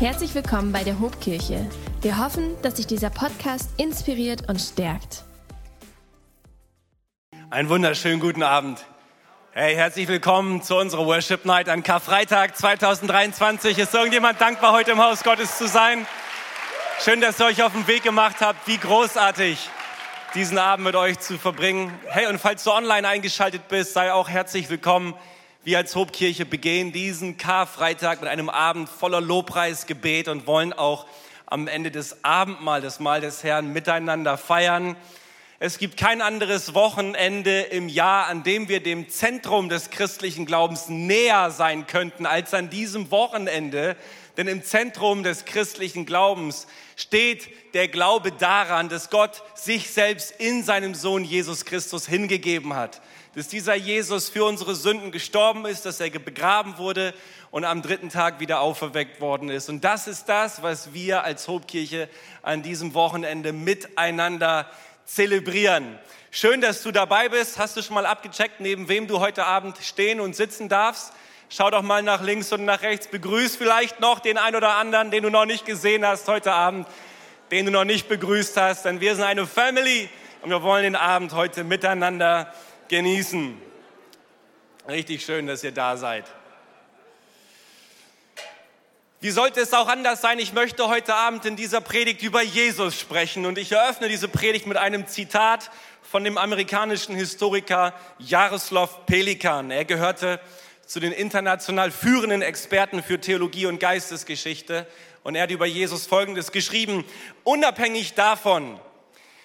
Herzlich willkommen bei der Hobkirche. Wir hoffen, dass sich dieser Podcast inspiriert und stärkt. Einen wunderschönen guten Abend. Hey, herzlich willkommen zu unserer Worship Night an Karfreitag 2023. Ist irgendjemand dankbar, heute im Haus Gottes zu sein? Schön, dass ihr euch auf den Weg gemacht habt. Wie großartig, diesen Abend mit euch zu verbringen. Hey, und falls du online eingeschaltet bist, sei auch herzlich willkommen. Wir als Hobkirche begehen diesen Karfreitag mit einem Abend voller Lobpreis, Gebet und wollen auch am Ende des Abendmahls, das Mahl des Herrn, miteinander feiern. Es gibt kein anderes Wochenende im Jahr, an dem wir dem Zentrum des christlichen Glaubens näher sein könnten als an diesem Wochenende. Denn im Zentrum des christlichen Glaubens steht der Glaube daran, dass Gott sich selbst in seinem Sohn Jesus Christus hingegeben hat dass dieser Jesus für unsere Sünden gestorben ist, dass er begraben wurde und am dritten Tag wieder auferweckt worden ist. Und das ist das, was wir als Hobkirche an diesem Wochenende miteinander zelebrieren. Schön, dass du dabei bist. Hast du schon mal abgecheckt, neben wem du heute Abend stehen und sitzen darfst? Schau doch mal nach links und nach rechts. Begrüß vielleicht noch den ein oder anderen, den du noch nicht gesehen hast heute Abend, den du noch nicht begrüßt hast. Denn wir sind eine Family und wir wollen den Abend heute miteinander genießen. Richtig schön, dass ihr da seid. Wie sollte es auch anders sein? Ich möchte heute Abend in dieser Predigt über Jesus sprechen und ich eröffne diese Predigt mit einem Zitat von dem amerikanischen Historiker Jaroslav Pelikan. Er gehörte zu den international führenden Experten für Theologie und Geistesgeschichte und er hat über Jesus Folgendes geschrieben. Unabhängig davon,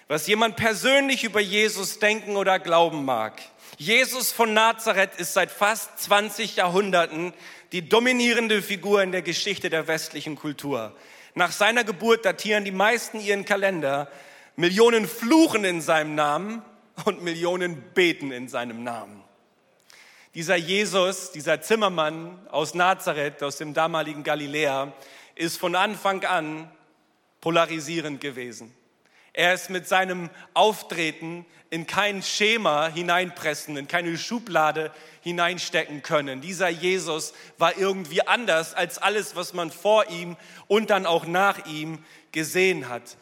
was jemand persönlich über Jesus denken oder glauben mag. Jesus von Nazareth ist seit fast 20 Jahrhunderten die dominierende Figur in der Geschichte der westlichen Kultur. Nach seiner Geburt datieren die meisten ihren Kalender. Millionen fluchen in seinem Namen und Millionen beten in seinem Namen. Dieser Jesus, dieser Zimmermann aus Nazareth, aus dem damaligen Galiläa, ist von Anfang an polarisierend gewesen. Er ist mit seinem Auftreten in kein Schema hineinpressen, in keine Schublade hineinstecken können. Dieser Jesus war irgendwie anders als alles, was man vor ihm und dann auch nach ihm gesehen hat.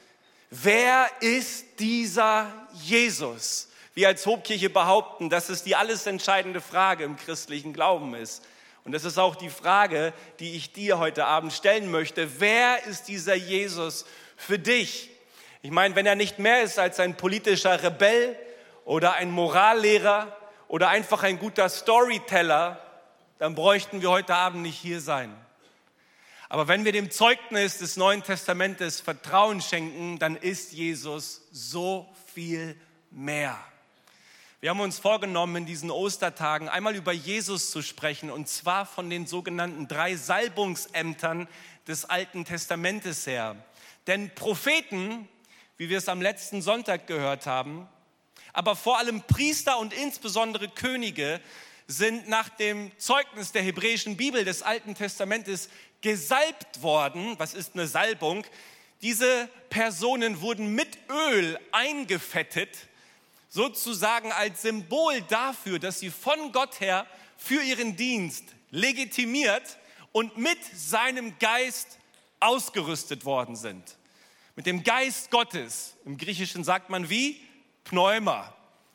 Wer ist dieser Jesus? Wir als Hobkirche behaupten, dass es die alles entscheidende Frage im christlichen Glauben ist. Und das ist auch die Frage, die ich dir heute Abend stellen möchte. Wer ist dieser Jesus für dich? Ich meine, wenn er nicht mehr ist als ein politischer Rebell oder ein Morallehrer oder einfach ein guter Storyteller, dann bräuchten wir heute Abend nicht hier sein. Aber wenn wir dem Zeugnis des Neuen Testamentes Vertrauen schenken, dann ist Jesus so viel mehr. Wir haben uns vorgenommen, in diesen Ostertagen einmal über Jesus zu sprechen, und zwar von den sogenannten drei Salbungsämtern des Alten Testamentes her. Denn Propheten wie wir es am letzten Sonntag gehört haben. Aber vor allem Priester und insbesondere Könige sind nach dem Zeugnis der hebräischen Bibel des Alten Testamentes gesalbt worden. Was ist eine Salbung? Diese Personen wurden mit Öl eingefettet, sozusagen als Symbol dafür, dass sie von Gott her für ihren Dienst legitimiert und mit seinem Geist ausgerüstet worden sind mit dem Geist Gottes. Im Griechischen sagt man wie? Pneuma.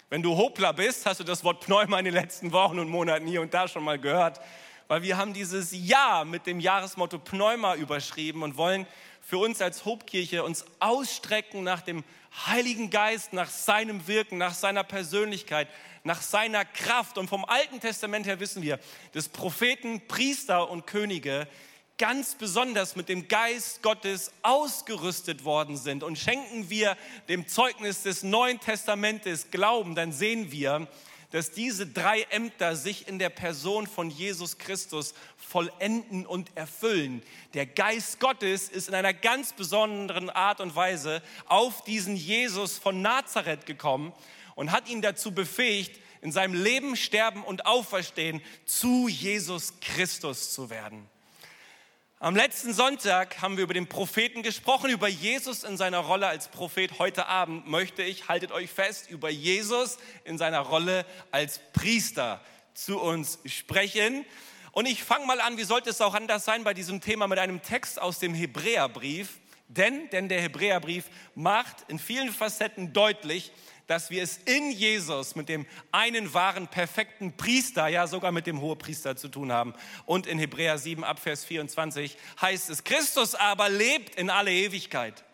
Wenn du Hopla bist, hast du das Wort Pneuma in den letzten Wochen und Monaten hier und da schon mal gehört, weil wir haben dieses Jahr mit dem Jahresmotto Pneuma überschrieben und wollen für uns als Hobkirche uns ausstrecken nach dem Heiligen Geist, nach seinem Wirken, nach seiner Persönlichkeit, nach seiner Kraft. Und vom Alten Testament her wissen wir, dass Propheten, Priester und Könige ganz besonders mit dem Geist Gottes ausgerüstet worden sind und schenken wir dem Zeugnis des Neuen Testamentes Glauben, dann sehen wir, dass diese drei Ämter sich in der Person von Jesus Christus vollenden und erfüllen. Der Geist Gottes ist in einer ganz besonderen Art und Weise auf diesen Jesus von Nazareth gekommen und hat ihn dazu befähigt, in seinem Leben, Sterben und Auferstehen zu Jesus Christus zu werden. Am letzten Sonntag haben wir über den Propheten gesprochen, über Jesus in seiner Rolle als Prophet. Heute Abend möchte ich, haltet euch fest, über Jesus in seiner Rolle als Priester zu uns sprechen. Und ich fange mal an, wie sollte es auch anders sein bei diesem Thema mit einem Text aus dem Hebräerbrief. Denn, denn der Hebräerbrief macht in vielen Facetten deutlich, dass wir es in Jesus mit dem einen wahren, perfekten Priester, ja sogar mit dem Hohepriester zu tun haben. Und in Hebräer 7 ab Vers 24 heißt es, Christus aber lebt in alle Ewigkeit.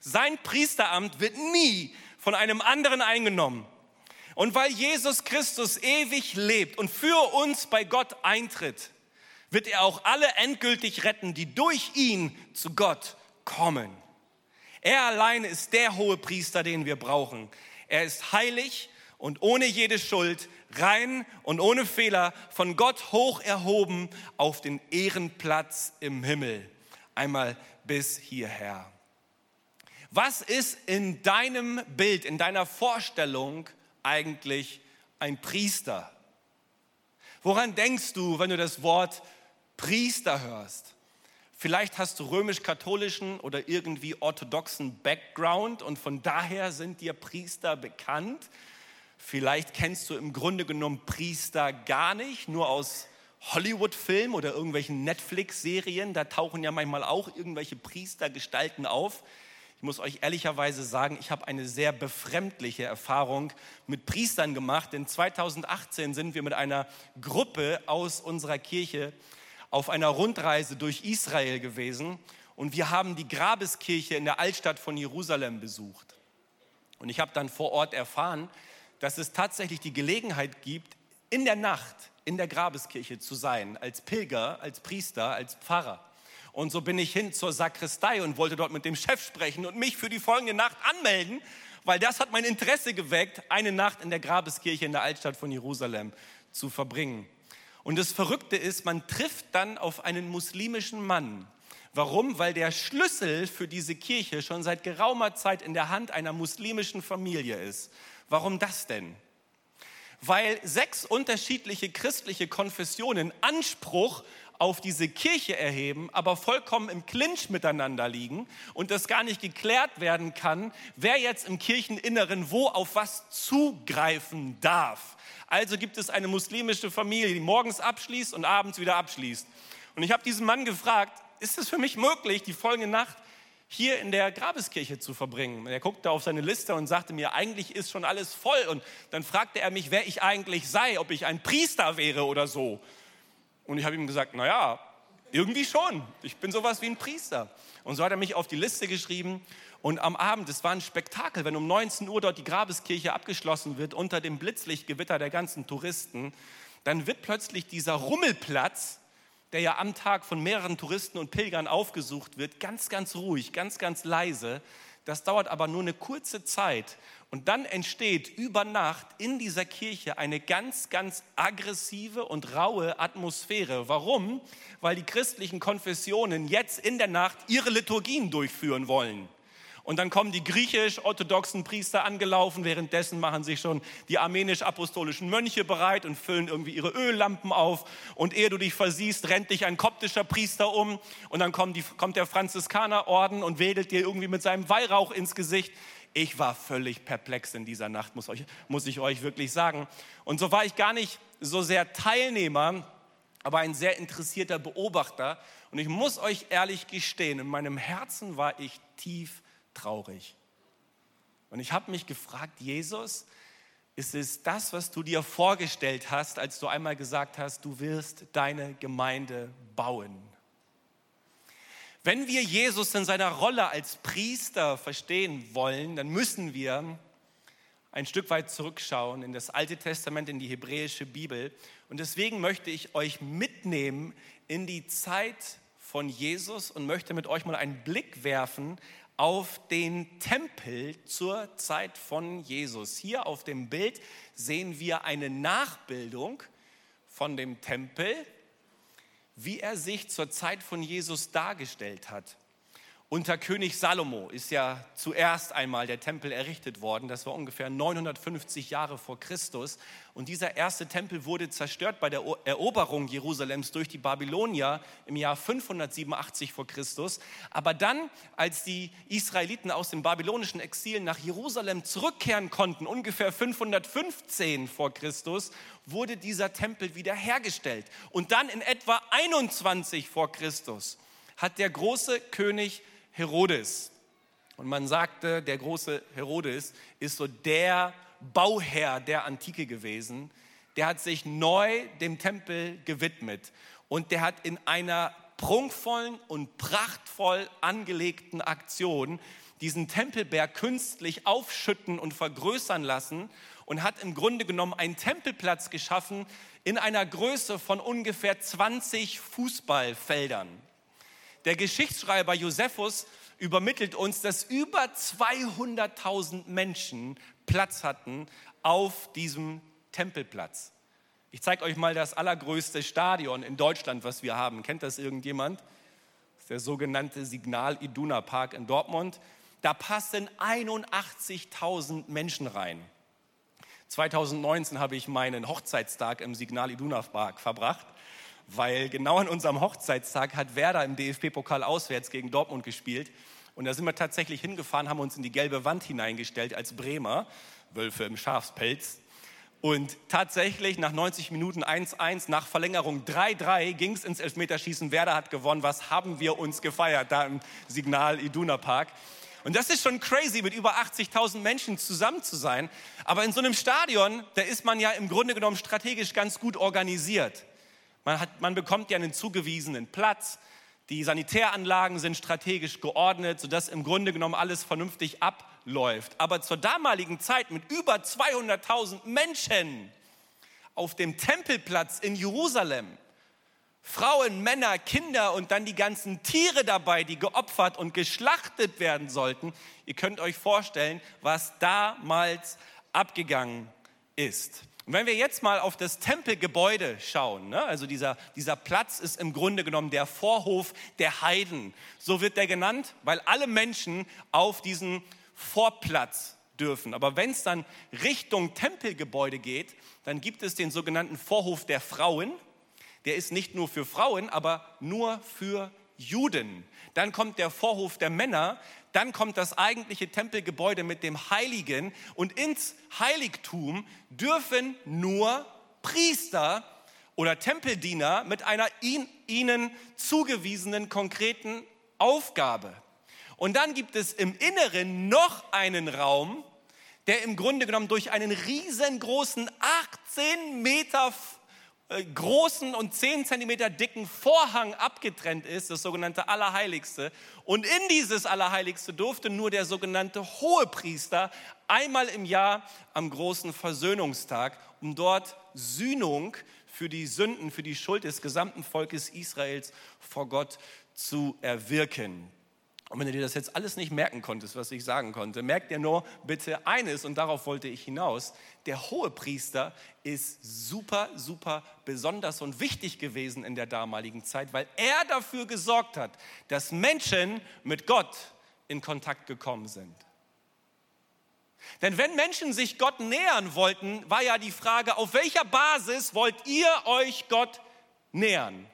Sein Priesteramt wird nie von einem anderen eingenommen. Und weil Jesus Christus ewig lebt und für uns bei Gott eintritt, wird er auch alle endgültig retten, die durch ihn zu Gott kommen. Er allein ist der hohe Priester, den wir brauchen. Er ist heilig und ohne jede Schuld, rein und ohne Fehler, von Gott hoch erhoben auf den Ehrenplatz im Himmel. Einmal bis hierher. Was ist in deinem Bild, in deiner Vorstellung eigentlich ein Priester? Woran denkst du, wenn du das Wort Priester hörst? Vielleicht hast du römisch-katholischen oder irgendwie orthodoxen Background und von daher sind dir Priester bekannt. Vielleicht kennst du im Grunde genommen Priester gar nicht, nur aus Hollywood-Filmen oder irgendwelchen Netflix-Serien. Da tauchen ja manchmal auch irgendwelche Priestergestalten auf. Ich muss euch ehrlicherweise sagen, ich habe eine sehr befremdliche Erfahrung mit Priestern gemacht, denn 2018 sind wir mit einer Gruppe aus unserer Kirche auf einer Rundreise durch Israel gewesen und wir haben die Grabeskirche in der Altstadt von Jerusalem besucht. Und ich habe dann vor Ort erfahren, dass es tatsächlich die Gelegenheit gibt, in der Nacht in der Grabeskirche zu sein, als Pilger, als Priester, als Pfarrer. Und so bin ich hin zur Sakristei und wollte dort mit dem Chef sprechen und mich für die folgende Nacht anmelden, weil das hat mein Interesse geweckt, eine Nacht in der Grabeskirche in der Altstadt von Jerusalem zu verbringen. Und das Verrückte ist, man trifft dann auf einen muslimischen Mann. Warum? Weil der Schlüssel für diese Kirche schon seit geraumer Zeit in der Hand einer muslimischen Familie ist. Warum das denn? Weil sechs unterschiedliche christliche Konfessionen Anspruch auf diese Kirche erheben, aber vollkommen im Clinch miteinander liegen und das gar nicht geklärt werden kann, wer jetzt im Kircheninneren wo auf was zugreifen darf. Also gibt es eine muslimische Familie, die morgens abschließt und abends wieder abschließt. Und ich habe diesen Mann gefragt, ist es für mich möglich, die folgende Nacht hier in der Grabeskirche zu verbringen. Er guckte auf seine Liste und sagte mir, eigentlich ist schon alles voll. Und dann fragte er mich, wer ich eigentlich sei, ob ich ein Priester wäre oder so. Und ich habe ihm gesagt, naja, irgendwie schon. Ich bin sowas wie ein Priester. Und so hat er mich auf die Liste geschrieben. Und am Abend, es war ein Spektakel, wenn um 19 Uhr dort die Grabeskirche abgeschlossen wird, unter dem Blitzlichtgewitter der ganzen Touristen, dann wird plötzlich dieser Rummelplatz, der ja am Tag von mehreren Touristen und Pilgern aufgesucht wird, ganz, ganz ruhig, ganz, ganz leise. Das dauert aber nur eine kurze Zeit. Und dann entsteht über Nacht in dieser Kirche eine ganz, ganz aggressive und raue Atmosphäre. Warum? Weil die christlichen Konfessionen jetzt in der Nacht ihre Liturgien durchführen wollen. Und dann kommen die griechisch-orthodoxen Priester angelaufen. Währenddessen machen sich schon die armenisch-apostolischen Mönche bereit und füllen irgendwie ihre Öllampen auf. Und ehe du dich versiehst, rennt dich ein koptischer Priester um. Und dann kommt, die, kommt der Franziskanerorden und wedelt dir irgendwie mit seinem Weihrauch ins Gesicht. Ich war völlig perplex in dieser Nacht, muss, euch, muss ich euch wirklich sagen. Und so war ich gar nicht so sehr Teilnehmer, aber ein sehr interessierter Beobachter. Und ich muss euch ehrlich gestehen, in meinem Herzen war ich tief traurig. Und ich habe mich gefragt, Jesus, ist es das, was du dir vorgestellt hast, als du einmal gesagt hast, du wirst deine Gemeinde bauen? Wenn wir Jesus in seiner Rolle als Priester verstehen wollen, dann müssen wir ein Stück weit zurückschauen in das Alte Testament, in die hebräische Bibel. Und deswegen möchte ich euch mitnehmen in die Zeit von Jesus und möchte mit euch mal einen Blick werfen auf den Tempel zur Zeit von Jesus. Hier auf dem Bild sehen wir eine Nachbildung von dem Tempel, wie er sich zur Zeit von Jesus dargestellt hat. Unter König Salomo ist ja zuerst einmal der Tempel errichtet worden. Das war ungefähr 950 Jahre vor Christus. Und dieser erste Tempel wurde zerstört bei der Eroberung Jerusalems durch die Babylonier im Jahr 587 vor Christus. Aber dann, als die Israeliten aus dem babylonischen Exil nach Jerusalem zurückkehren konnten, ungefähr 515 vor Christus, wurde dieser Tempel wiederhergestellt. Und dann in etwa 21 vor Christus hat der große König Herodes. Und man sagte, der große Herodes ist so der Bauherr der Antike gewesen. Der hat sich neu dem Tempel gewidmet und der hat in einer prunkvollen und prachtvoll angelegten Aktion diesen Tempelberg künstlich aufschütten und vergrößern lassen und hat im Grunde genommen einen Tempelplatz geschaffen in einer Größe von ungefähr 20 Fußballfeldern. Der Geschichtsschreiber Josephus übermittelt uns, dass über 200.000 Menschen Platz hatten auf diesem Tempelplatz. Ich zeige euch mal das allergrößte Stadion in Deutschland, was wir haben. Kennt das irgendjemand? Das ist der sogenannte Signal Iduna Park in Dortmund. Da passen 81.000 Menschen rein. 2019 habe ich meinen Hochzeitstag im Signal Iduna Park verbracht weil genau an unserem Hochzeitstag hat Werder im DFB-Pokal auswärts gegen Dortmund gespielt. Und da sind wir tatsächlich hingefahren, haben uns in die gelbe Wand hineingestellt als Bremer, Wölfe im Schafspelz. Und tatsächlich nach 90 Minuten 1-1, nach Verlängerung 3-3 ging es ins Elfmeterschießen. Werder hat gewonnen. Was haben wir uns gefeiert da im Signal Iduna Park? Und das ist schon crazy, mit über 80.000 Menschen zusammen zu sein. Aber in so einem Stadion, da ist man ja im Grunde genommen strategisch ganz gut organisiert. Man, hat, man bekommt ja einen zugewiesenen Platz. Die Sanitäranlagen sind strategisch geordnet, sodass im Grunde genommen alles vernünftig abläuft. Aber zur damaligen Zeit mit über 200.000 Menschen auf dem Tempelplatz in Jerusalem, Frauen, Männer, Kinder und dann die ganzen Tiere dabei, die geopfert und geschlachtet werden sollten. Ihr könnt euch vorstellen, was damals abgegangen ist. Und wenn wir jetzt mal auf das Tempelgebäude schauen, ne, also dieser, dieser Platz ist im Grunde genommen der Vorhof der Heiden. So wird der genannt, weil alle Menschen auf diesen Vorplatz dürfen. Aber wenn es dann Richtung Tempelgebäude geht, dann gibt es den sogenannten Vorhof der Frauen. Der ist nicht nur für Frauen, aber nur für Juden. Dann kommt der Vorhof der Männer, dann kommt das eigentliche Tempelgebäude mit dem Heiligen und ins Heiligtum dürfen nur Priester oder Tempeldiener mit einer ihnen zugewiesenen konkreten Aufgabe. Und dann gibt es im Inneren noch einen Raum, der im Grunde genommen durch einen riesengroßen 18 Meter großen und 10 Zentimeter dicken Vorhang abgetrennt ist, das sogenannte Allerheiligste. Und in dieses Allerheiligste durfte nur der sogenannte Hohepriester einmal im Jahr am großen Versöhnungstag, um dort Sühnung für die Sünden, für die Schuld des gesamten Volkes Israels vor Gott zu erwirken. Und wenn du dir das jetzt alles nicht merken konntest, was ich sagen konnte, merkt dir nur bitte eines, und darauf wollte ich hinaus, der hohe Priester ist super, super besonders und wichtig gewesen in der damaligen Zeit, weil er dafür gesorgt hat, dass Menschen mit Gott in Kontakt gekommen sind. Denn wenn Menschen sich Gott nähern wollten, war ja die Frage, auf welcher Basis wollt ihr euch Gott nähern?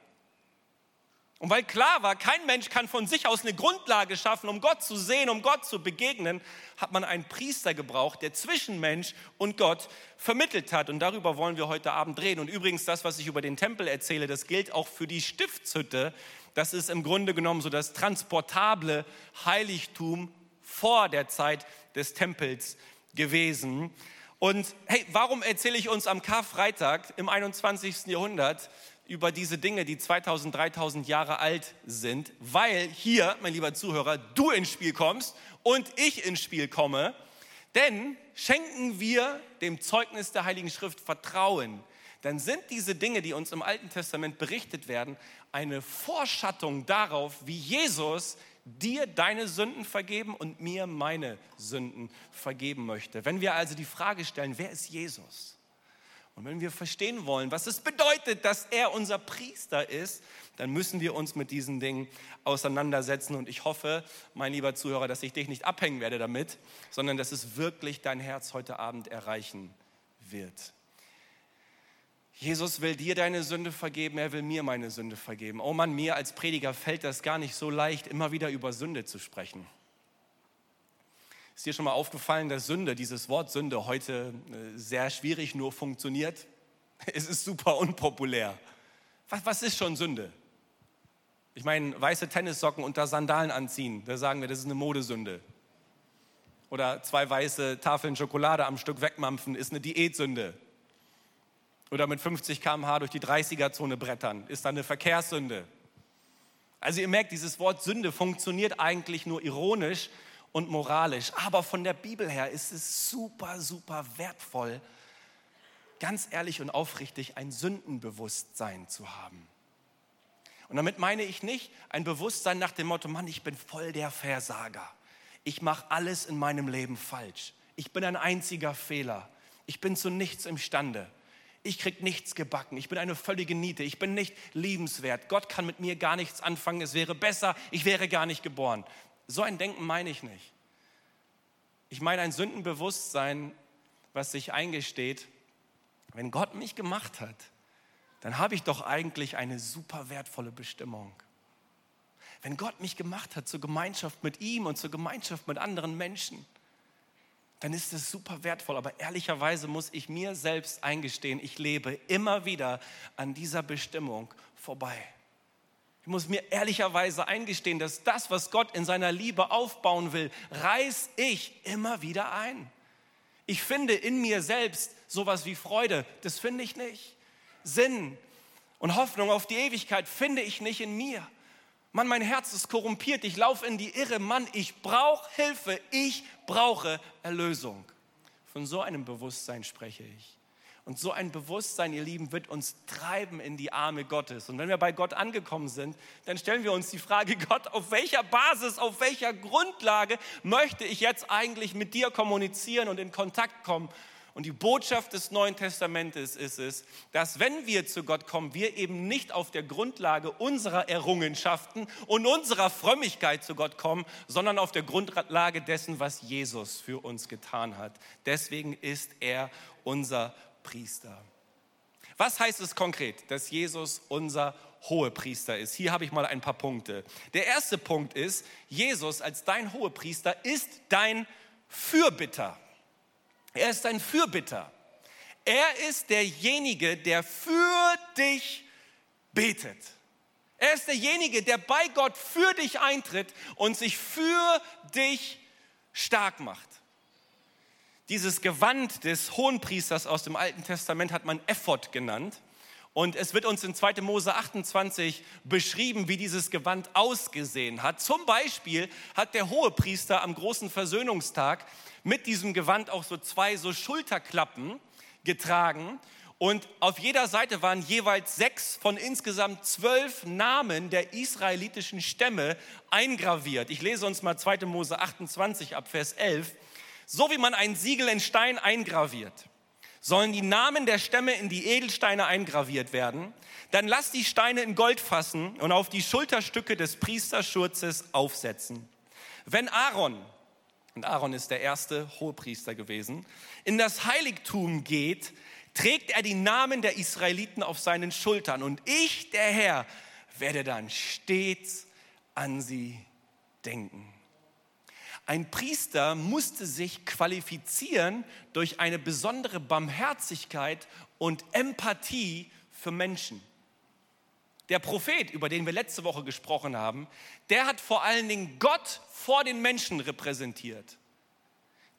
Und weil klar war, kein Mensch kann von sich aus eine Grundlage schaffen, um Gott zu sehen, um Gott zu begegnen, hat man einen Priester gebraucht, der zwischen Mensch und Gott vermittelt hat. Und darüber wollen wir heute Abend reden. Und übrigens, das, was ich über den Tempel erzähle, das gilt auch für die Stiftshütte. Das ist im Grunde genommen so das transportable Heiligtum vor der Zeit des Tempels gewesen. Und hey, warum erzähle ich uns am Karfreitag im 21. Jahrhundert über diese Dinge, die 2000, 3000 Jahre alt sind, weil hier, mein lieber Zuhörer, du ins Spiel kommst und ich ins Spiel komme. Denn schenken wir dem Zeugnis der Heiligen Schrift Vertrauen, dann sind diese Dinge, die uns im Alten Testament berichtet werden, eine Vorschattung darauf, wie Jesus dir deine Sünden vergeben und mir meine Sünden vergeben möchte. Wenn wir also die Frage stellen, wer ist Jesus? Und wenn wir verstehen wollen, was es bedeutet, dass er unser Priester ist, dann müssen wir uns mit diesen Dingen auseinandersetzen. Und ich hoffe, mein lieber Zuhörer, dass ich dich nicht abhängen werde damit, sondern dass es wirklich dein Herz heute Abend erreichen wird. Jesus will dir deine Sünde vergeben, er will mir meine Sünde vergeben. Oh Mann, mir als Prediger fällt das gar nicht so leicht, immer wieder über Sünde zu sprechen. Ist dir schon mal aufgefallen, dass Sünde, dieses Wort Sünde heute äh, sehr schwierig nur funktioniert? Es ist super unpopulär. Was, was ist schon Sünde? Ich meine, weiße Tennissocken unter Sandalen anziehen, da sagen wir, das ist eine Modesünde. Oder zwei weiße Tafeln Schokolade am Stück wegmampfen, ist eine Diätsünde. Oder mit 50 km/h durch die 30er-Zone brettern, ist dann eine Verkehrssünde. Also ihr merkt, dieses Wort Sünde funktioniert eigentlich nur ironisch und moralisch. Aber von der Bibel her ist es super, super wertvoll, ganz ehrlich und aufrichtig ein Sündenbewusstsein zu haben. Und damit meine ich nicht ein Bewusstsein nach dem Motto, Mann, ich bin voll der Versager. Ich mache alles in meinem Leben falsch. Ich bin ein einziger Fehler. Ich bin zu nichts imstande. Ich krieg nichts gebacken. Ich bin eine völlige Niete. Ich bin nicht liebenswert. Gott kann mit mir gar nichts anfangen. Es wäre besser. Ich wäre gar nicht geboren. So ein Denken meine ich nicht. Ich meine ein Sündenbewusstsein, was sich eingesteht, wenn Gott mich gemacht hat, dann habe ich doch eigentlich eine super wertvolle Bestimmung. Wenn Gott mich gemacht hat zur Gemeinschaft mit ihm und zur Gemeinschaft mit anderen Menschen, dann ist es super wertvoll. Aber ehrlicherweise muss ich mir selbst eingestehen, ich lebe immer wieder an dieser Bestimmung vorbei. Ich muss mir ehrlicherweise eingestehen, dass das, was Gott in seiner Liebe aufbauen will, reiß ich immer wieder ein. Ich finde in mir selbst sowas wie Freude, das finde ich nicht. Sinn und Hoffnung auf die Ewigkeit finde ich nicht in mir. Mann, mein Herz ist korrumpiert, ich laufe in die Irre. Mann, ich brauche Hilfe, ich brauche Erlösung. Von so einem Bewusstsein spreche ich. Und so ein Bewusstsein, ihr Lieben, wird uns treiben in die Arme Gottes. Und wenn wir bei Gott angekommen sind, dann stellen wir uns die Frage, Gott, auf welcher Basis, auf welcher Grundlage möchte ich jetzt eigentlich mit dir kommunizieren und in Kontakt kommen? Und die Botschaft des Neuen Testamentes ist es, dass wenn wir zu Gott kommen, wir eben nicht auf der Grundlage unserer Errungenschaften und unserer Frömmigkeit zu Gott kommen, sondern auf der Grundlage dessen, was Jesus für uns getan hat. Deswegen ist er unser Priester. Was heißt es konkret, dass Jesus unser Hohepriester ist? Hier habe ich mal ein paar Punkte. Der erste Punkt ist, Jesus als dein Hohepriester ist dein Fürbitter. Er ist ein Fürbitter. Er ist derjenige, der für dich betet. Er ist derjenige, der bei Gott für dich eintritt und sich für dich stark macht. Dieses Gewand des Hohenpriesters aus dem Alten Testament hat man Ephod genannt. Und es wird uns in 2. Mose 28 beschrieben, wie dieses Gewand ausgesehen hat. Zum Beispiel hat der Hohepriester am großen Versöhnungstag mit diesem Gewand auch so zwei so Schulterklappen getragen. Und auf jeder Seite waren jeweils sechs von insgesamt zwölf Namen der israelitischen Stämme eingraviert. Ich lese uns mal 2. Mose 28 ab Vers 11. So wie man ein Siegel in Stein eingraviert, sollen die Namen der Stämme in die Edelsteine eingraviert werden. Dann lass die Steine in Gold fassen und auf die Schulterstücke des Priesterschurzes aufsetzen. Wenn Aaron und Aaron ist der erste Hohepriester gewesen, in das Heiligtum geht, trägt er die Namen der Israeliten auf seinen Schultern. Und ich, der Herr, werde dann stets an sie denken. Ein Priester musste sich qualifizieren durch eine besondere Barmherzigkeit und Empathie für Menschen. Der Prophet, über den wir letzte Woche gesprochen haben, der hat vor allen Dingen Gott vor den Menschen repräsentiert.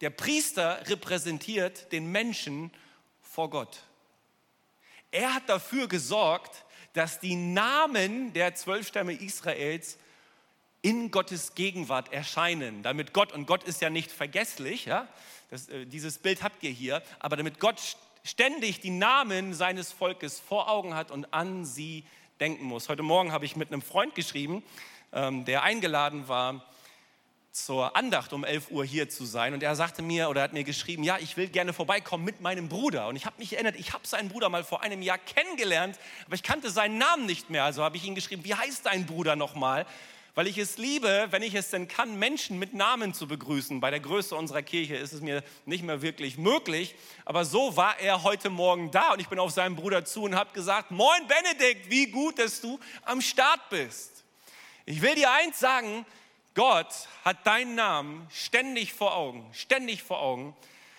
Der Priester repräsentiert den Menschen vor Gott. Er hat dafür gesorgt, dass die Namen der zwölf Stämme Israels in Gottes Gegenwart erscheinen, damit Gott, und Gott ist ja nicht vergesslich, ja, das, äh, dieses Bild habt ihr hier, aber damit Gott ständig die Namen seines Volkes vor Augen hat und an sie denken muss. Heute Morgen habe ich mit einem Freund geschrieben, ähm, der eingeladen war zur Andacht um 11 Uhr hier zu sein. Und er sagte mir oder hat mir geschrieben, ja, ich will gerne vorbeikommen mit meinem Bruder. Und ich habe mich erinnert, ich habe seinen Bruder mal vor einem Jahr kennengelernt, aber ich kannte seinen Namen nicht mehr. Also habe ich ihn geschrieben, wie heißt dein Bruder nochmal? Weil ich es liebe, wenn ich es denn kann, Menschen mit Namen zu begrüßen. Bei der Größe unserer Kirche ist es mir nicht mehr wirklich möglich. Aber so war er heute Morgen da und ich bin auf seinen Bruder zu und habe gesagt, Moin Benedikt, wie gut, dass du am Start bist. Ich will dir eins sagen, Gott hat deinen Namen ständig vor Augen, ständig vor Augen,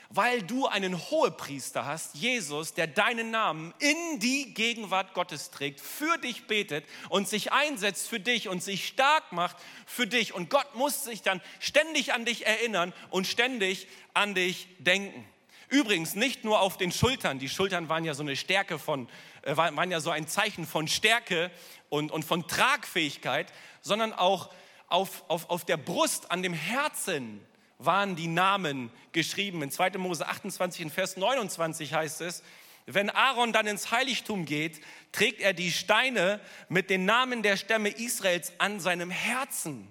weil du einen Hohepriester hast, Jesus, der deinen Namen in die Gegenwart Gottes trägt, für dich betet und sich einsetzt für dich und sich stark macht für dich. Und Gott muss sich dann ständig an dich erinnern und ständig an dich denken. Übrigens nicht nur auf den Schultern. Die Schultern waren ja so eine Stärke von, äh, waren ja so ein Zeichen von Stärke und, und von Tragfähigkeit, sondern auch auf, auf, auf der Brust, an dem Herzen waren die Namen geschrieben. In 2. Mose 28, in Vers 29 heißt es, wenn Aaron dann ins Heiligtum geht, trägt er die Steine mit den Namen der Stämme Israels an seinem Herzen.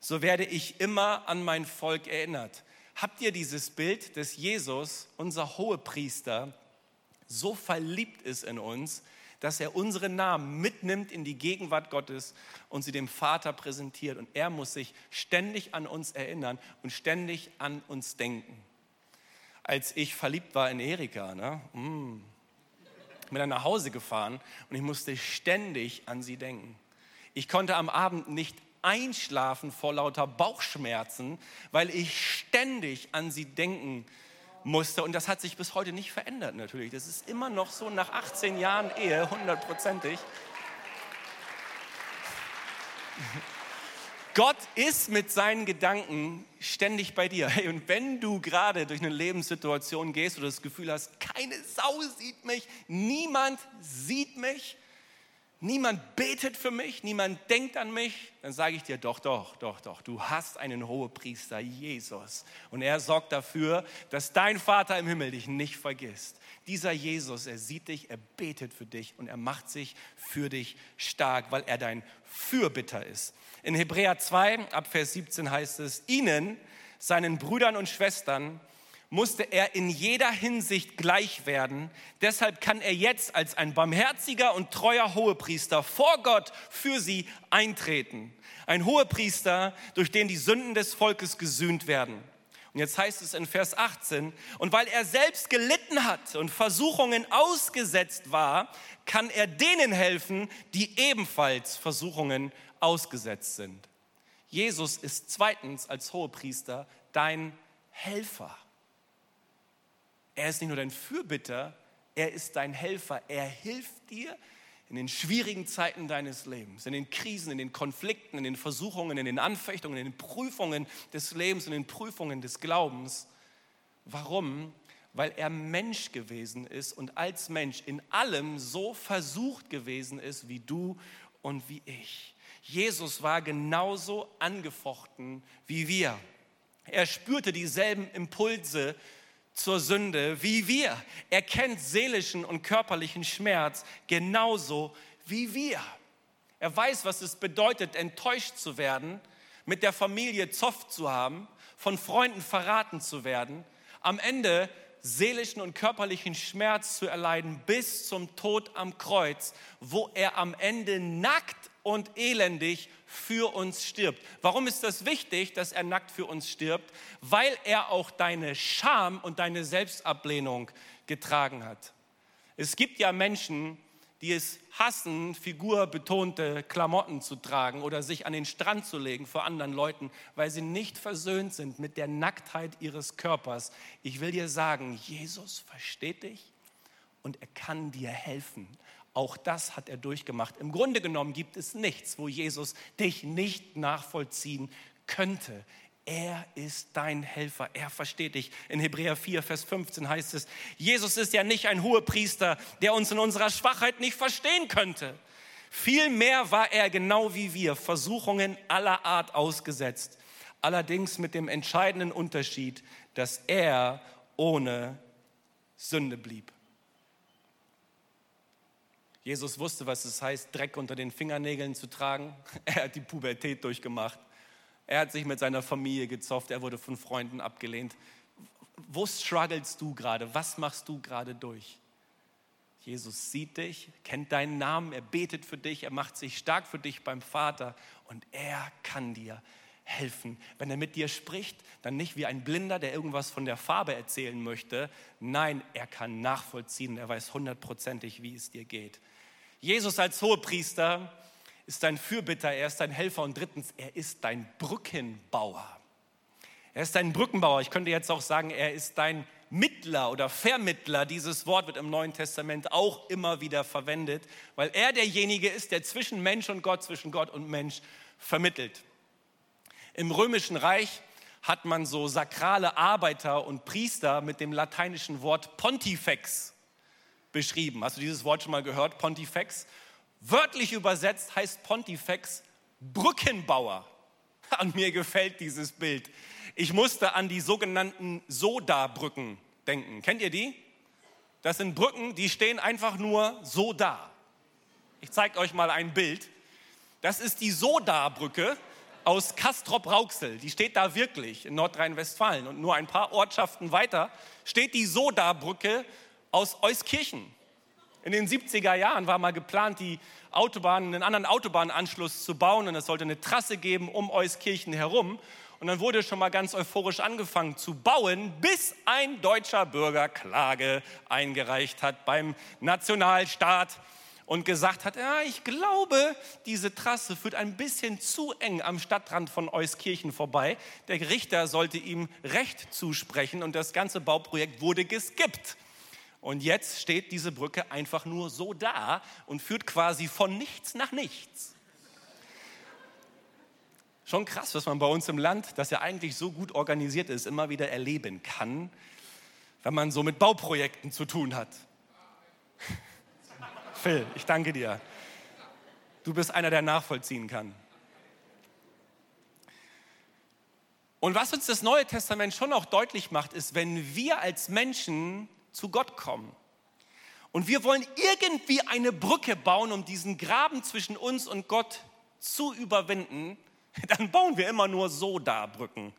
So werde ich immer an mein Volk erinnert. Habt ihr dieses Bild, dass Jesus, unser Hohepriester, so verliebt ist in uns, dass er unsere Namen mitnimmt in die Gegenwart Gottes und sie dem Vater präsentiert. Und er muss sich ständig an uns erinnern und ständig an uns denken. Als ich verliebt war in Erika, ne, mm, bin dann nach Hause gefahren und ich musste ständig an sie denken. Ich konnte am Abend nicht einschlafen vor lauter Bauchschmerzen, weil ich ständig an sie denken musste musste. Und das hat sich bis heute nicht verändert natürlich. Das ist immer noch so nach 18 Jahren Ehe, hundertprozentig. Gott ist mit seinen Gedanken ständig bei dir. und wenn du gerade durch eine Lebenssituation gehst oder das Gefühl hast, keine Sau sieht mich, niemand sieht mich, niemand betet für mich, niemand denkt an mich, dann sage ich dir, doch, doch, doch, doch, du hast einen Hohepriester, Jesus. Und er sorgt dafür, dass dein Vater im Himmel dich nicht vergisst. Dieser Jesus, er sieht dich, er betet für dich und er macht sich für dich stark, weil er dein Fürbitter ist. In Hebräer 2, ab Vers 17 heißt es, ihnen, seinen Brüdern und Schwestern, musste er in jeder Hinsicht gleich werden. Deshalb kann er jetzt als ein barmherziger und treuer Hohepriester vor Gott für sie eintreten. Ein Hohepriester, durch den die Sünden des Volkes gesühnt werden. Und jetzt heißt es in Vers 18, und weil er selbst gelitten hat und Versuchungen ausgesetzt war, kann er denen helfen, die ebenfalls Versuchungen ausgesetzt sind. Jesus ist zweitens als Hohepriester dein Helfer. Er ist nicht nur dein Fürbitter, er ist dein Helfer. Er hilft dir in den schwierigen Zeiten deines Lebens, in den Krisen, in den Konflikten, in den Versuchungen, in den Anfechtungen, in den Prüfungen des Lebens, in den Prüfungen des Glaubens. Warum? Weil er Mensch gewesen ist und als Mensch in allem so versucht gewesen ist wie du und wie ich. Jesus war genauso angefochten wie wir. Er spürte dieselben Impulse zur Sünde wie wir. Er kennt seelischen und körperlichen Schmerz genauso wie wir. Er weiß, was es bedeutet, enttäuscht zu werden, mit der Familie Zoff zu haben, von Freunden verraten zu werden, am Ende seelischen und körperlichen Schmerz zu erleiden bis zum Tod am Kreuz, wo er am Ende nackt und elendig für uns stirbt. Warum ist das wichtig, dass er nackt für uns stirbt? Weil er auch deine Scham und deine Selbstablehnung getragen hat. Es gibt ja Menschen, die es hassen, figurbetonte Klamotten zu tragen oder sich an den Strand zu legen vor anderen Leuten, weil sie nicht versöhnt sind mit der Nacktheit ihres Körpers. Ich will dir sagen, Jesus versteht dich und er kann dir helfen. Auch das hat er durchgemacht. Im Grunde genommen gibt es nichts, wo Jesus dich nicht nachvollziehen könnte. Er ist dein Helfer, er versteht dich. In Hebräer 4, Vers 15 heißt es, Jesus ist ja nicht ein hoher Priester, der uns in unserer Schwachheit nicht verstehen könnte. Vielmehr war er genau wie wir, Versuchungen aller Art ausgesetzt. Allerdings mit dem entscheidenden Unterschied, dass er ohne Sünde blieb. Jesus wusste, was es heißt, Dreck unter den Fingernägeln zu tragen. Er hat die Pubertät durchgemacht. Er hat sich mit seiner Familie gezofft, er wurde von Freunden abgelehnt. Wo strugglest du gerade? Was machst du gerade durch? Jesus sieht dich, kennt deinen Namen, er betet für dich, er macht sich stark für dich beim Vater und er kann dir helfen. Wenn er mit dir spricht, dann nicht wie ein Blinder, der irgendwas von der Farbe erzählen möchte. Nein, er kann nachvollziehen, er weiß hundertprozentig, wie es dir geht. Jesus als Hohepriester ist dein Fürbitter, er ist dein Helfer und drittens, er ist dein Brückenbauer. Er ist dein Brückenbauer. Ich könnte jetzt auch sagen, er ist dein Mittler oder Vermittler. Dieses Wort wird im Neuen Testament auch immer wieder verwendet, weil er derjenige ist, der zwischen Mensch und Gott, zwischen Gott und Mensch vermittelt. Im Römischen Reich hat man so sakrale Arbeiter und Priester mit dem lateinischen Wort Pontifex beschrieben. Hast du dieses Wort schon mal gehört, Pontifex? Wörtlich übersetzt heißt Pontifex Brückenbauer. An mir gefällt dieses Bild. Ich musste an die sogenannten Soda-Brücken denken. Kennt ihr die? Das sind Brücken, die stehen einfach nur so da. Ich zeige euch mal ein Bild. Das ist die Soda-Brücke aus Kastrop-Rauxel. Die steht da wirklich in Nordrhein-Westfalen. Und nur ein paar Ortschaften weiter steht die Soda-Brücke aus Euskirchen. In den 70er Jahren war mal geplant, die Autobahn, einen anderen Autobahnanschluss zu bauen und es sollte eine Trasse geben um Euskirchen herum. Und dann wurde schon mal ganz euphorisch angefangen zu bauen, bis ein deutscher Bürger Klage eingereicht hat beim Nationalstaat und gesagt hat, ja, ich glaube, diese Trasse führt ein bisschen zu eng am Stadtrand von Euskirchen vorbei. Der Richter sollte ihm Recht zusprechen und das ganze Bauprojekt wurde geskippt. Und jetzt steht diese Brücke einfach nur so da und führt quasi von nichts nach nichts. Schon krass, was man bei uns im Land, das ja eigentlich so gut organisiert ist, immer wieder erleben kann, wenn man so mit Bauprojekten zu tun hat. Phil, ich danke dir. Du bist einer, der nachvollziehen kann. Und was uns das Neue Testament schon auch deutlich macht, ist, wenn wir als Menschen zu Gott kommen. Und wir wollen irgendwie eine Brücke bauen, um diesen Graben zwischen uns und Gott zu überwinden, dann bauen wir immer nur so da Brücken.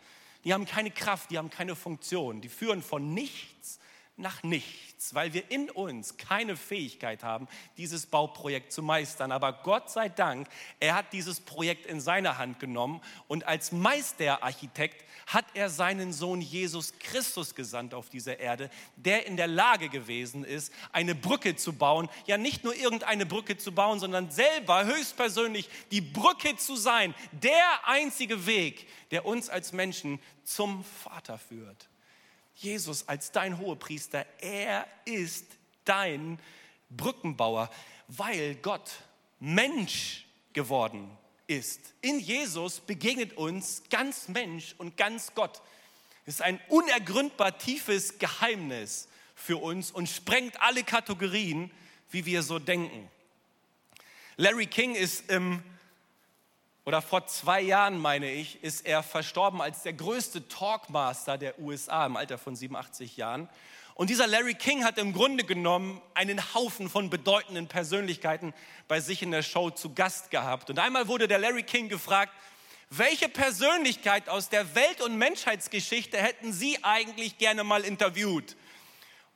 Die haben keine Kraft, die haben keine Funktion, die führen von nichts nach nichts, weil wir in uns keine Fähigkeit haben, dieses Bauprojekt zu meistern. Aber Gott sei Dank, er hat dieses Projekt in seine Hand genommen und als Meisterarchitekt hat er seinen Sohn Jesus Christus gesandt auf diese Erde, der in der Lage gewesen ist, eine Brücke zu bauen. Ja, nicht nur irgendeine Brücke zu bauen, sondern selber höchstpersönlich die Brücke zu sein. Der einzige Weg, der uns als Menschen zum Vater führt. Jesus als dein Hohepriester, er ist dein Brückenbauer, weil Gott Mensch geworden ist. In Jesus begegnet uns ganz Mensch und ganz Gott. Es ist ein unergründbar tiefes Geheimnis für uns und sprengt alle Kategorien, wie wir so denken. Larry King ist im oder vor zwei Jahren, meine ich, ist er verstorben als der größte Talkmaster der USA im Alter von 87 Jahren. Und dieser Larry King hat im Grunde genommen einen Haufen von bedeutenden Persönlichkeiten bei sich in der Show zu Gast gehabt. Und einmal wurde der Larry King gefragt, welche Persönlichkeit aus der Welt- und Menschheitsgeschichte hätten Sie eigentlich gerne mal interviewt?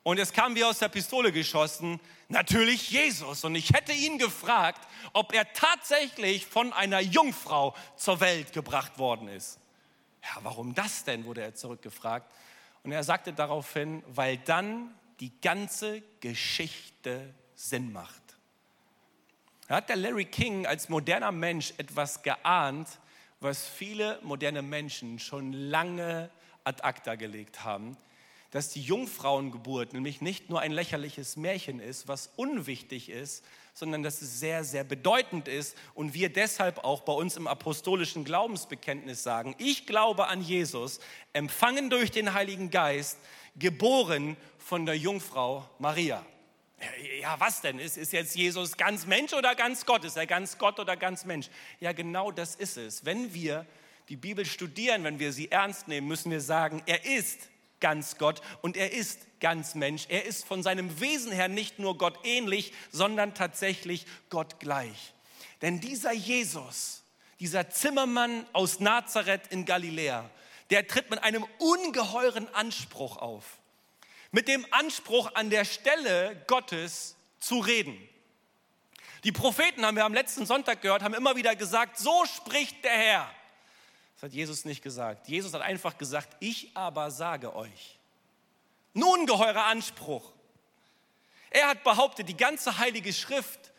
Und es kam wie aus der Pistole geschossen, natürlich Jesus. Und ich hätte ihn gefragt, ob er tatsächlich von einer Jungfrau zur Welt gebracht worden ist. Ja, warum das denn, wurde er zurückgefragt. Und er sagte daraufhin, weil dann die ganze Geschichte Sinn macht. Da hat der Larry King als moderner Mensch etwas geahnt, was viele moderne Menschen schon lange ad acta gelegt haben dass die Jungfrauengeburt nämlich nicht nur ein lächerliches Märchen ist, was unwichtig ist, sondern dass es sehr, sehr bedeutend ist und wir deshalb auch bei uns im apostolischen Glaubensbekenntnis sagen, ich glaube an Jesus, empfangen durch den Heiligen Geist, geboren von der Jungfrau Maria. Ja, was denn? Ist, ist jetzt Jesus ganz Mensch oder ganz Gott? Ist er ganz Gott oder ganz Mensch? Ja, genau das ist es. Wenn wir die Bibel studieren, wenn wir sie ernst nehmen, müssen wir sagen, er ist ganz Gott und er ist ganz Mensch. Er ist von seinem Wesen her nicht nur Gott ähnlich, sondern tatsächlich Gott gleich. Denn dieser Jesus, dieser Zimmermann aus Nazareth in Galiläa, der tritt mit einem ungeheuren Anspruch auf. Mit dem Anspruch, an der Stelle Gottes zu reden. Die Propheten, haben wir am letzten Sonntag gehört, haben immer wieder gesagt, so spricht der Herr. Das hat Jesus nicht gesagt. Jesus hat einfach gesagt, ich aber sage euch. Nun geheurer Anspruch. Er hat behauptet, die ganze heilige Schrift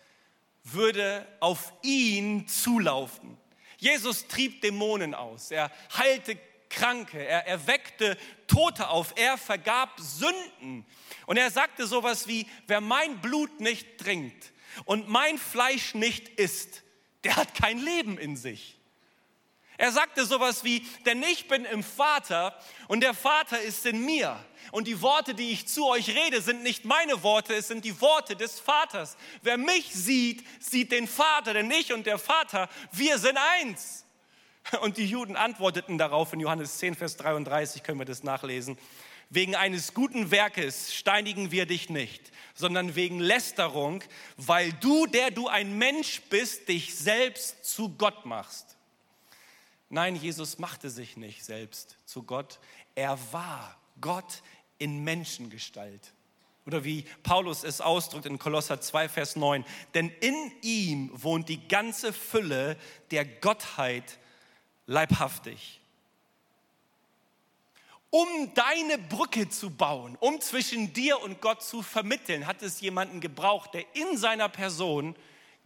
würde auf ihn zulaufen. Jesus trieb Dämonen aus, er heilte Kranke, er erweckte Tote auf, er vergab Sünden. Und er sagte sowas wie, wer mein Blut nicht trinkt und mein Fleisch nicht isst, der hat kein Leben in sich. Er sagte sowas wie, denn ich bin im Vater und der Vater ist in mir. Und die Worte, die ich zu euch rede, sind nicht meine Worte, es sind die Worte des Vaters. Wer mich sieht, sieht den Vater, denn ich und der Vater, wir sind eins. Und die Juden antworteten darauf, in Johannes 10, Vers 33 können wir das nachlesen. Wegen eines guten Werkes steinigen wir dich nicht, sondern wegen Lästerung, weil du, der du ein Mensch bist, dich selbst zu Gott machst. Nein, Jesus machte sich nicht selbst zu Gott. Er war Gott in Menschengestalt. Oder wie Paulus es ausdrückt in Kolosser 2, Vers 9. Denn in ihm wohnt die ganze Fülle der Gottheit leibhaftig. Um deine Brücke zu bauen, um zwischen dir und Gott zu vermitteln, hat es jemanden gebraucht, der in seiner Person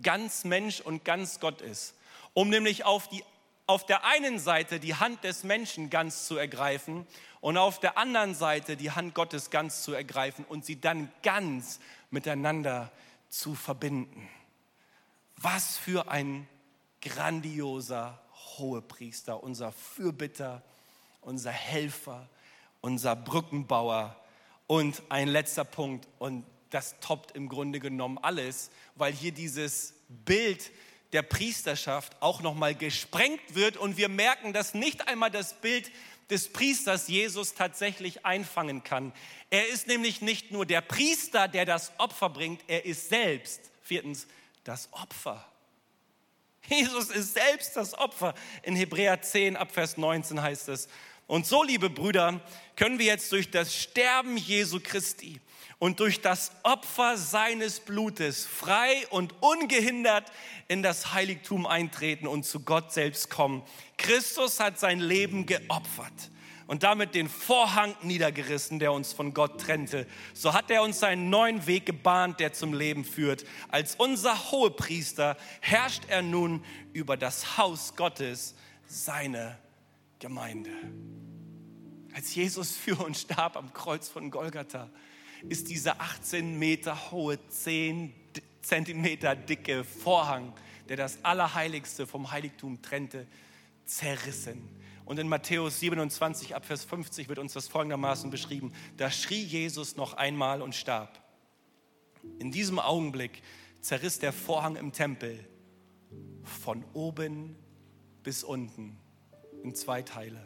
ganz Mensch und ganz Gott ist. Um nämlich auf die auf der einen Seite die Hand des Menschen ganz zu ergreifen und auf der anderen Seite die Hand Gottes ganz zu ergreifen und sie dann ganz miteinander zu verbinden. Was für ein grandioser Hohepriester, unser Fürbitter, unser Helfer, unser Brückenbauer. Und ein letzter Punkt, und das toppt im Grunde genommen alles, weil hier dieses Bild der Priesterschaft auch nochmal gesprengt wird und wir merken, dass nicht einmal das Bild des Priesters Jesus tatsächlich einfangen kann. Er ist nämlich nicht nur der Priester, der das Opfer bringt, er ist selbst, viertens, das Opfer. Jesus ist selbst das Opfer. In Hebräer 10 Abvers 19 heißt es, und so, liebe Brüder, können wir jetzt durch das Sterben Jesu Christi und durch das Opfer seines Blutes frei und ungehindert in das Heiligtum eintreten und zu Gott selbst kommen. Christus hat sein Leben geopfert und damit den Vorhang niedergerissen, der uns von Gott trennte. So hat er uns einen neuen Weg gebahnt, der zum Leben führt. Als unser Hohepriester herrscht er nun über das Haus Gottes, seine Gemeinde. Als Jesus für uns starb am Kreuz von Golgatha, ist dieser 18 Meter hohe, 10 Zentimeter dicke Vorhang, der das Allerheiligste vom Heiligtum trennte, zerrissen. Und in Matthäus 27, Abvers 50 wird uns das folgendermaßen beschrieben. Da schrie Jesus noch einmal und starb. In diesem Augenblick zerriss der Vorhang im Tempel von oben bis unten in zwei Teile.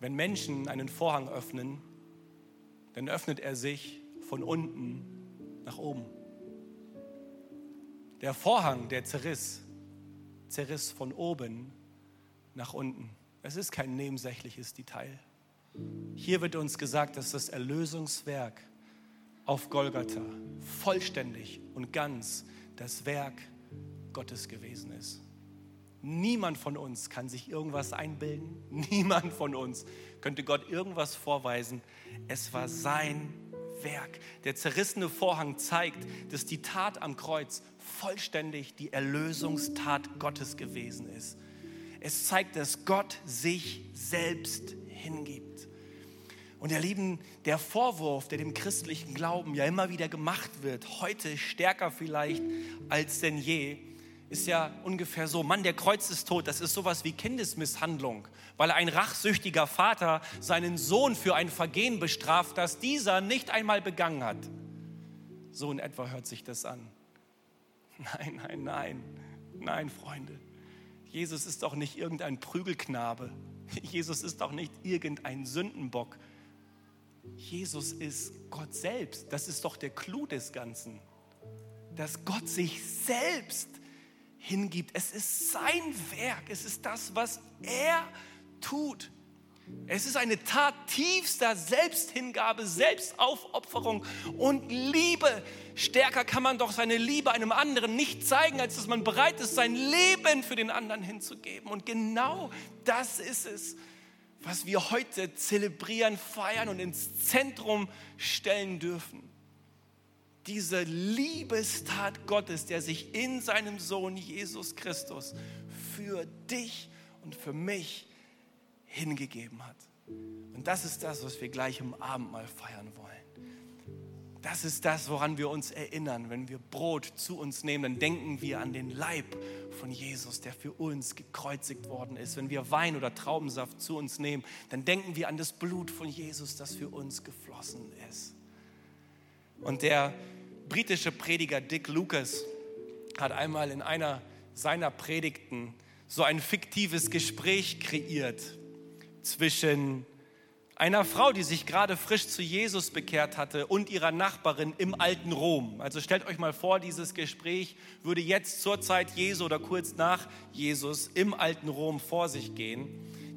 Wenn Menschen einen Vorhang öffnen, dann öffnet er sich von unten nach oben. Der Vorhang, der zerriss, zerriss von oben nach unten. Es ist kein nebensächliches Detail. Hier wird uns gesagt, dass das Erlösungswerk auf Golgatha vollständig und ganz das Werk Gottes gewesen ist. Niemand von uns kann sich irgendwas einbilden. Niemand von uns könnte Gott irgendwas vorweisen. Es war sein Werk. Der zerrissene Vorhang zeigt, dass die Tat am Kreuz vollständig die Erlösungstat Gottes gewesen ist. Es zeigt, dass Gott sich selbst hingibt. Und ihr Lieben, der Vorwurf, der dem christlichen Glauben ja immer wieder gemacht wird, heute stärker vielleicht als denn je, ist ja ungefähr so, Mann, der Kreuzestod, das ist sowas wie Kindesmisshandlung, weil ein rachsüchtiger Vater seinen Sohn für ein Vergehen bestraft, das dieser nicht einmal begangen hat. So in etwa hört sich das an. Nein, nein, nein, nein, Freunde. Jesus ist doch nicht irgendein Prügelknabe. Jesus ist doch nicht irgendein Sündenbock. Jesus ist Gott selbst. Das ist doch der Clou des Ganzen. Dass Gott sich selbst hingibt. Es ist sein Werk. Es ist das, was er tut. Es ist eine Tat tiefster Selbsthingabe, Selbstaufopferung und Liebe. Stärker kann man doch seine Liebe einem anderen nicht zeigen, als dass man bereit ist, sein Leben für den anderen hinzugeben. Und genau das ist es, was wir heute zelebrieren, feiern und ins Zentrum stellen dürfen. Diese Liebestat Gottes, der sich in seinem Sohn Jesus Christus für dich und für mich hingegeben hat. Und das ist das, was wir gleich im Abendmahl feiern wollen. Das ist das, woran wir uns erinnern. Wenn wir Brot zu uns nehmen, dann denken wir an den Leib von Jesus, der für uns gekreuzigt worden ist. Wenn wir Wein oder Traubensaft zu uns nehmen, dann denken wir an das Blut von Jesus, das für uns geflossen ist. Und der britische Prediger Dick Lucas hat einmal in einer seiner Predigten so ein fiktives Gespräch kreiert zwischen einer Frau, die sich gerade frisch zu Jesus bekehrt hatte und ihrer Nachbarin im alten Rom. Also stellt euch mal vor, dieses Gespräch würde jetzt zur Zeit Jesu oder kurz nach Jesus im alten Rom vor sich gehen.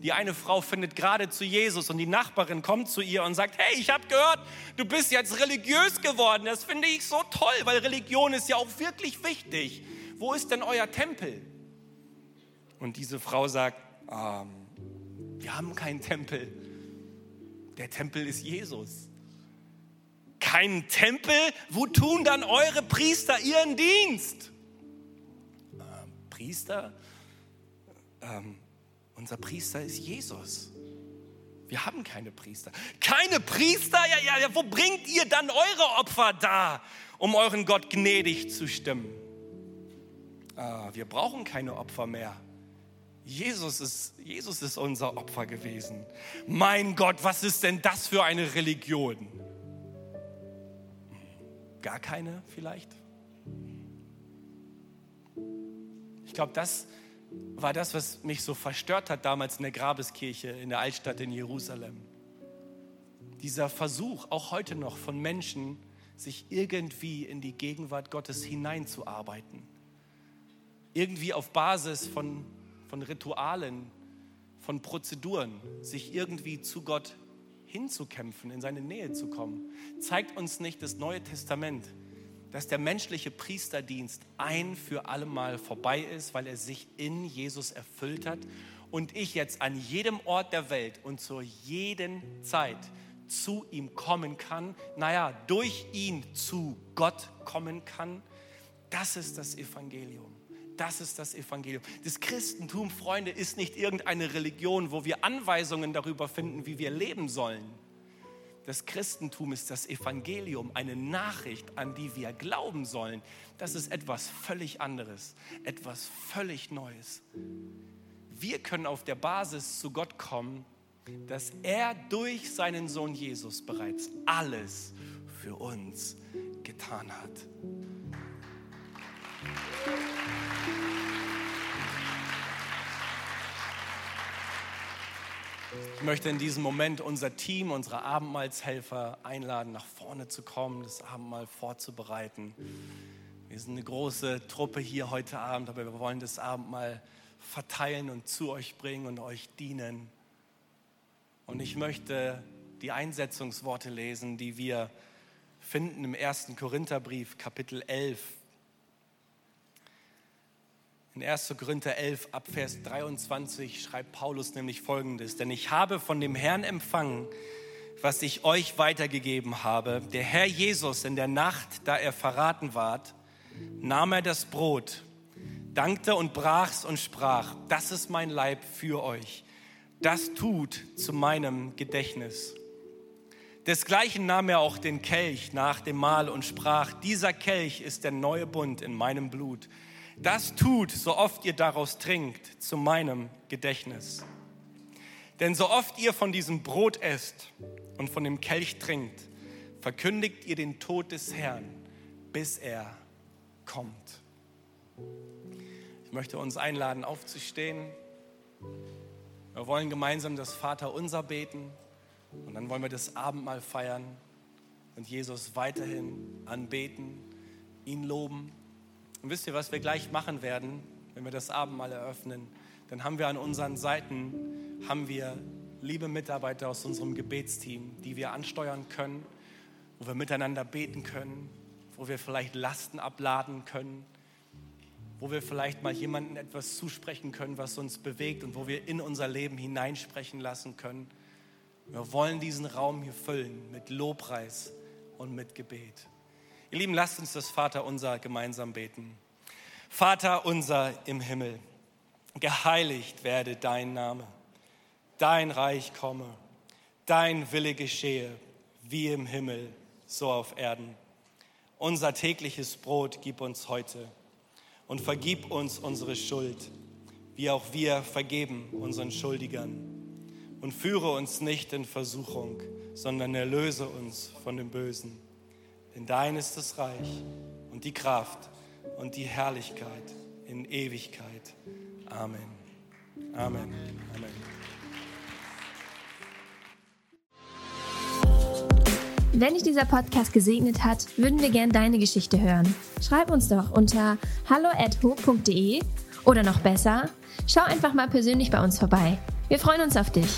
Die eine Frau findet gerade zu Jesus und die Nachbarin kommt zu ihr und sagt, hey, ich habe gehört, du bist jetzt religiös geworden. Das finde ich so toll, weil Religion ist ja auch wirklich wichtig. Wo ist denn euer Tempel? Und diese Frau sagt, ähm, wir haben keinen Tempel. Der Tempel ist Jesus. Kein Tempel? Wo tun dann eure Priester ihren Dienst? Ähm, Priester? Ähm, unser Priester ist Jesus. Wir haben keine Priester. Keine Priester? Ja, ja, ja, wo bringt ihr dann eure Opfer da, um euren Gott gnädig zu stimmen? Ah, wir brauchen keine Opfer mehr. Jesus ist, Jesus ist unser Opfer gewesen. Mein Gott, was ist denn das für eine Religion? Gar keine vielleicht? Ich glaube, das war das, was mich so verstört hat damals in der Grabeskirche in der Altstadt in Jerusalem. Dieser Versuch, auch heute noch von Menschen, sich irgendwie in die Gegenwart Gottes hineinzuarbeiten. Irgendwie auf Basis von von Ritualen, von Prozeduren, sich irgendwie zu Gott hinzukämpfen, in seine Nähe zu kommen, zeigt uns nicht das Neue Testament, dass der menschliche Priesterdienst ein für allemal vorbei ist, weil er sich in Jesus erfüllt hat und ich jetzt an jedem Ort der Welt und zur jeden Zeit zu ihm kommen kann, naja, durch ihn zu Gott kommen kann. Das ist das Evangelium. Das ist das Evangelium. Das Christentum, Freunde, ist nicht irgendeine Religion, wo wir Anweisungen darüber finden, wie wir leben sollen. Das Christentum ist das Evangelium, eine Nachricht, an die wir glauben sollen. Das ist etwas völlig anderes, etwas völlig Neues. Wir können auf der Basis zu Gott kommen, dass er durch seinen Sohn Jesus bereits alles für uns getan hat. Ich möchte in diesem Moment unser Team, unsere Abendmahlshelfer einladen, nach vorne zu kommen, das Abendmahl vorzubereiten. Wir sind eine große Truppe hier heute Abend, aber wir wollen das Abendmahl verteilen und zu euch bringen und euch dienen. Und ich möchte die Einsetzungsworte lesen, die wir finden im ersten Korintherbrief, Kapitel 11, in 1. Korinther 11 ab Vers 23 schreibt Paulus nämlich folgendes, denn ich habe von dem Herrn empfangen, was ich euch weitergegeben habe. Der Herr Jesus in der Nacht, da er verraten ward, nahm er das Brot, dankte und brach's und sprach, das ist mein Leib für euch. Das tut zu meinem Gedächtnis. Desgleichen nahm er auch den Kelch nach dem Mahl und sprach, dieser Kelch ist der neue Bund in meinem Blut das tut, so oft ihr daraus trinkt, zu meinem Gedächtnis. Denn so oft ihr von diesem Brot esst und von dem Kelch trinkt, verkündigt ihr den Tod des Herrn, bis er kommt. Ich möchte uns einladen, aufzustehen. Wir wollen gemeinsam das Vaterunser beten und dann wollen wir das Abendmahl feiern und Jesus weiterhin anbeten, ihn loben und wisst ihr, was wir gleich machen werden? wenn wir das Abendmahl eröffnen, dann haben wir an unseren Seiten haben wir liebe Mitarbeiter aus unserem Gebetsteam, die wir ansteuern können, wo wir miteinander beten können, wo wir vielleicht Lasten abladen können, wo wir vielleicht mal jemandem etwas zusprechen können, was uns bewegt und wo wir in unser Leben hineinsprechen lassen können. Wir wollen diesen Raum hier füllen mit Lobpreis und mit Gebet. Ihr Lieben, lasst uns das Vater unser gemeinsam beten. Vater unser im Himmel, geheiligt werde dein Name, dein Reich komme, dein Wille geschehe, wie im Himmel, so auf Erden. Unser tägliches Brot gib uns heute und vergib uns unsere Schuld, wie auch wir vergeben unseren Schuldigern. Und führe uns nicht in Versuchung, sondern erlöse uns von dem Bösen. Denn dein ist das Reich und die Kraft und die Herrlichkeit in Ewigkeit. Amen. Amen. Amen. Wenn dich dieser Podcast gesegnet hat, würden wir gern deine Geschichte hören. Schreib uns doch unter hallo@ho.de oder noch besser, schau einfach mal persönlich bei uns vorbei. Wir freuen uns auf dich.